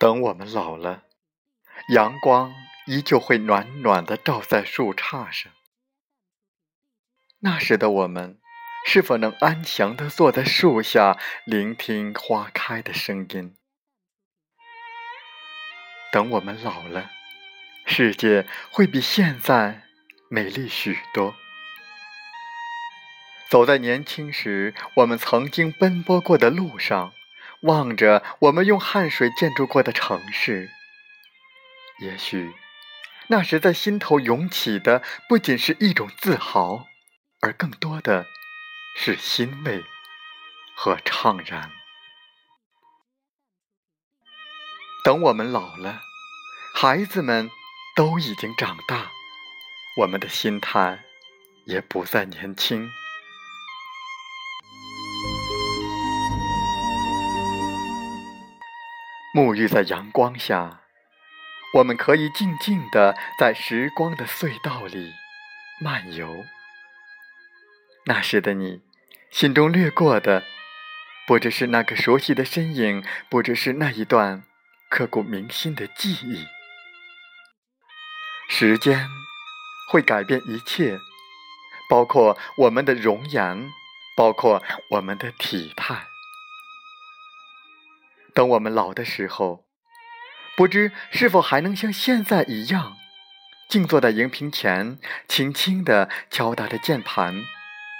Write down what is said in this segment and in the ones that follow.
等我们老了，阳光依旧会暖暖的照在树杈上。那时的我们，是否能安详的坐在树下，聆听花开的声音？等我们老了，世界会比现在美丽许多。走在年轻时我们曾经奔波过的路上。望着我们用汗水建筑过的城市，也许那时在心头涌起的不仅是一种自豪，而更多的是欣慰和怅然。等我们老了，孩子们都已经长大，我们的心态也不再年轻。沐浴在阳光下，我们可以静静的在时光的隧道里漫游。那时的你，心中掠过的，不只是那个熟悉的身影，不只是那一段刻骨铭心的记忆。时间会改变一切，包括我们的容颜，包括我们的体态。等我们老的时候，不知是否还能像现在一样，静坐在荧屏前，轻轻地敲打着键盘，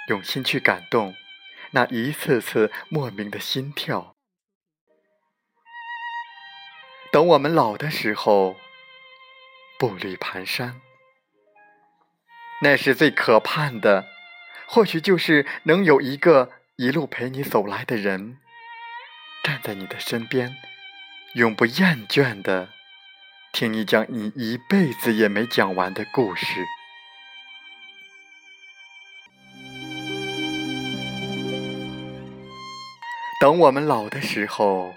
用心去感动那一次次莫名的心跳。等我们老的时候，步履蹒跚，那是最可盼的，或许就是能有一个一路陪你走来的人。站在你的身边，永不厌倦的听你讲你一辈子也没讲完的故事。等我们老的时候，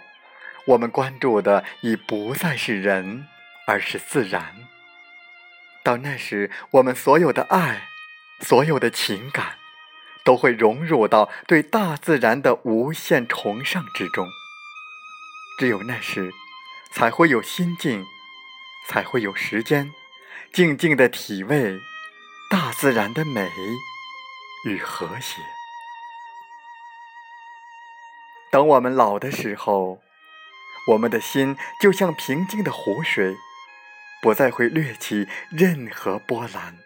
我们关注的已不再是人，而是自然。到那时，我们所有的爱，所有的情感。都会融入到对大自然的无限崇尚之中。只有那时，才会有心境，才会有时间，静静的体味大自然的美与和谐。等我们老的时候，我们的心就像平静的湖水，不再会掠起任何波澜。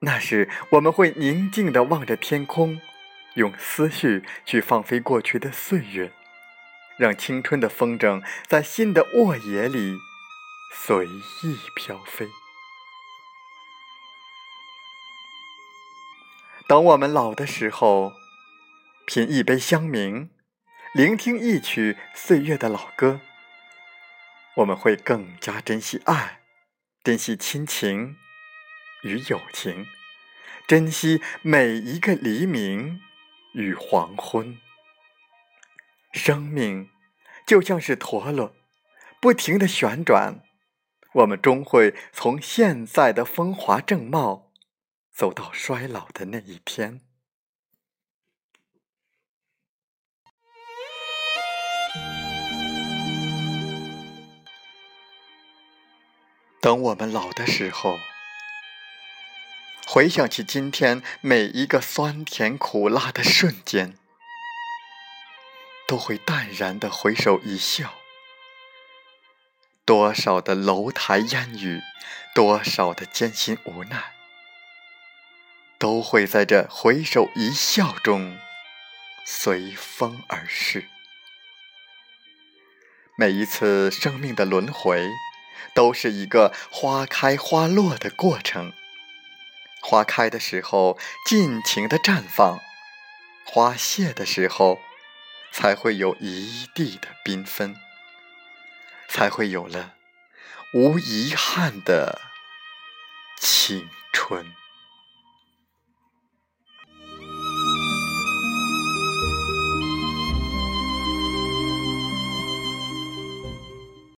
那时，我们会宁静地望着天空，用思绪去放飞过去的岁月，让青春的风筝在新的沃野里随意飘飞。等我们老的时候，品一杯香茗，聆听一曲岁月的老歌，我们会更加珍惜爱，珍惜亲情。与友情，珍惜每一个黎明与黄昏。生命就像是陀螺，不停的旋转，我们终会从现在的风华正茂，走到衰老的那一天。等我们老的时候。回想起今天每一个酸甜苦辣的瞬间，都会淡然的回首一笑。多少的楼台烟雨，多少的艰辛无奈，都会在这回首一笑中随风而逝。每一次生命的轮回，都是一个花开花落的过程。花开的时候，尽情的绽放；花谢的时候，才会有一地的缤纷，才会有了无遗憾的青春。